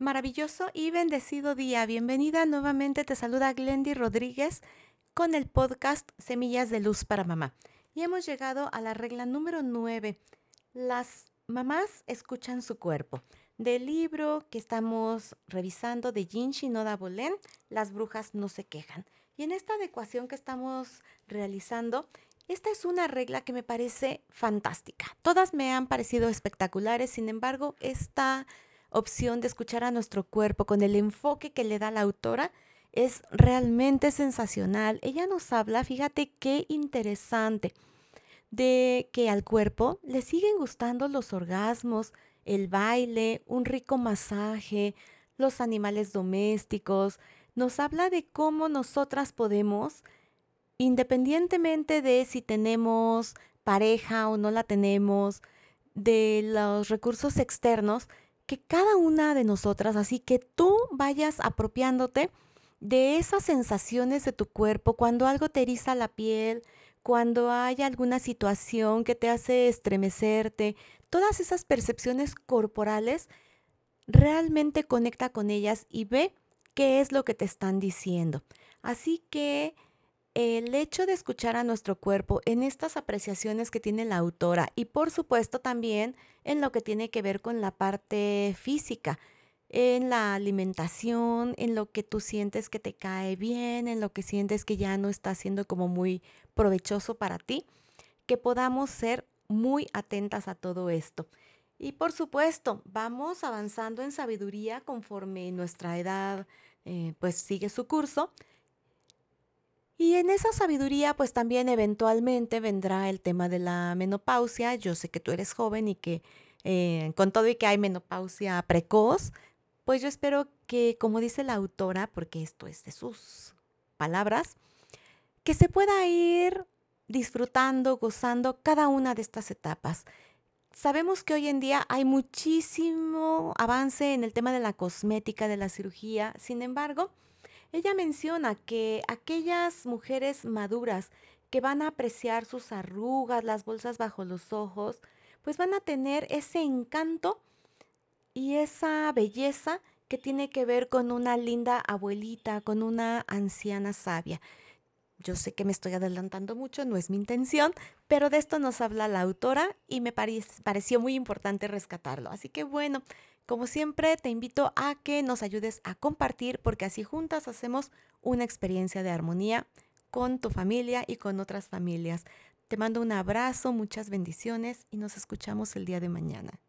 Maravilloso y bendecido día. Bienvenida nuevamente. Te saluda Glendy Rodríguez con el podcast Semillas de Luz para Mamá. Y hemos llegado a la regla número 9. Las mamás escuchan su cuerpo. Del libro que estamos revisando de Jean Shinoda Bolén, Las brujas no se quejan. Y en esta adecuación que estamos realizando, esta es una regla que me parece fantástica. Todas me han parecido espectaculares, sin embargo, esta opción de escuchar a nuestro cuerpo con el enfoque que le da la autora es realmente sensacional. Ella nos habla, fíjate qué interesante, de que al cuerpo le siguen gustando los orgasmos, el baile, un rico masaje, los animales domésticos. Nos habla de cómo nosotras podemos, independientemente de si tenemos pareja o no la tenemos, de los recursos externos, que cada una de nosotras, así que tú vayas apropiándote de esas sensaciones de tu cuerpo cuando algo te eriza la piel, cuando hay alguna situación que te hace estremecerte, todas esas percepciones corporales, realmente conecta con ellas y ve qué es lo que te están diciendo. Así que el hecho de escuchar a nuestro cuerpo en estas apreciaciones que tiene la autora y por supuesto también en lo que tiene que ver con la parte física, en la alimentación, en lo que tú sientes que te cae bien, en lo que sientes que ya no está siendo como muy provechoso para ti, que podamos ser muy atentas a todo esto. Y por supuesto, vamos avanzando en sabiduría conforme nuestra edad eh, pues sigue su curso y en esa sabiduría, pues también eventualmente vendrá el tema de la menopausia. Yo sé que tú eres joven y que eh, con todo y que hay menopausia precoz, pues yo espero que, como dice la autora, porque esto es de sus palabras, que se pueda ir disfrutando, gozando cada una de estas etapas. Sabemos que hoy en día hay muchísimo avance en el tema de la cosmética, de la cirugía, sin embargo, ella menciona que aquellas mujeres maduras que van a apreciar sus arrugas, las bolsas bajo los ojos, pues van a tener ese encanto y esa belleza que tiene que ver con una linda abuelita, con una anciana sabia. Yo sé que me estoy adelantando mucho, no es mi intención, pero de esto nos habla la autora y me pareció muy importante rescatarlo. Así que bueno, como siempre, te invito a que nos ayudes a compartir porque así juntas hacemos una experiencia de armonía con tu familia y con otras familias. Te mando un abrazo, muchas bendiciones y nos escuchamos el día de mañana.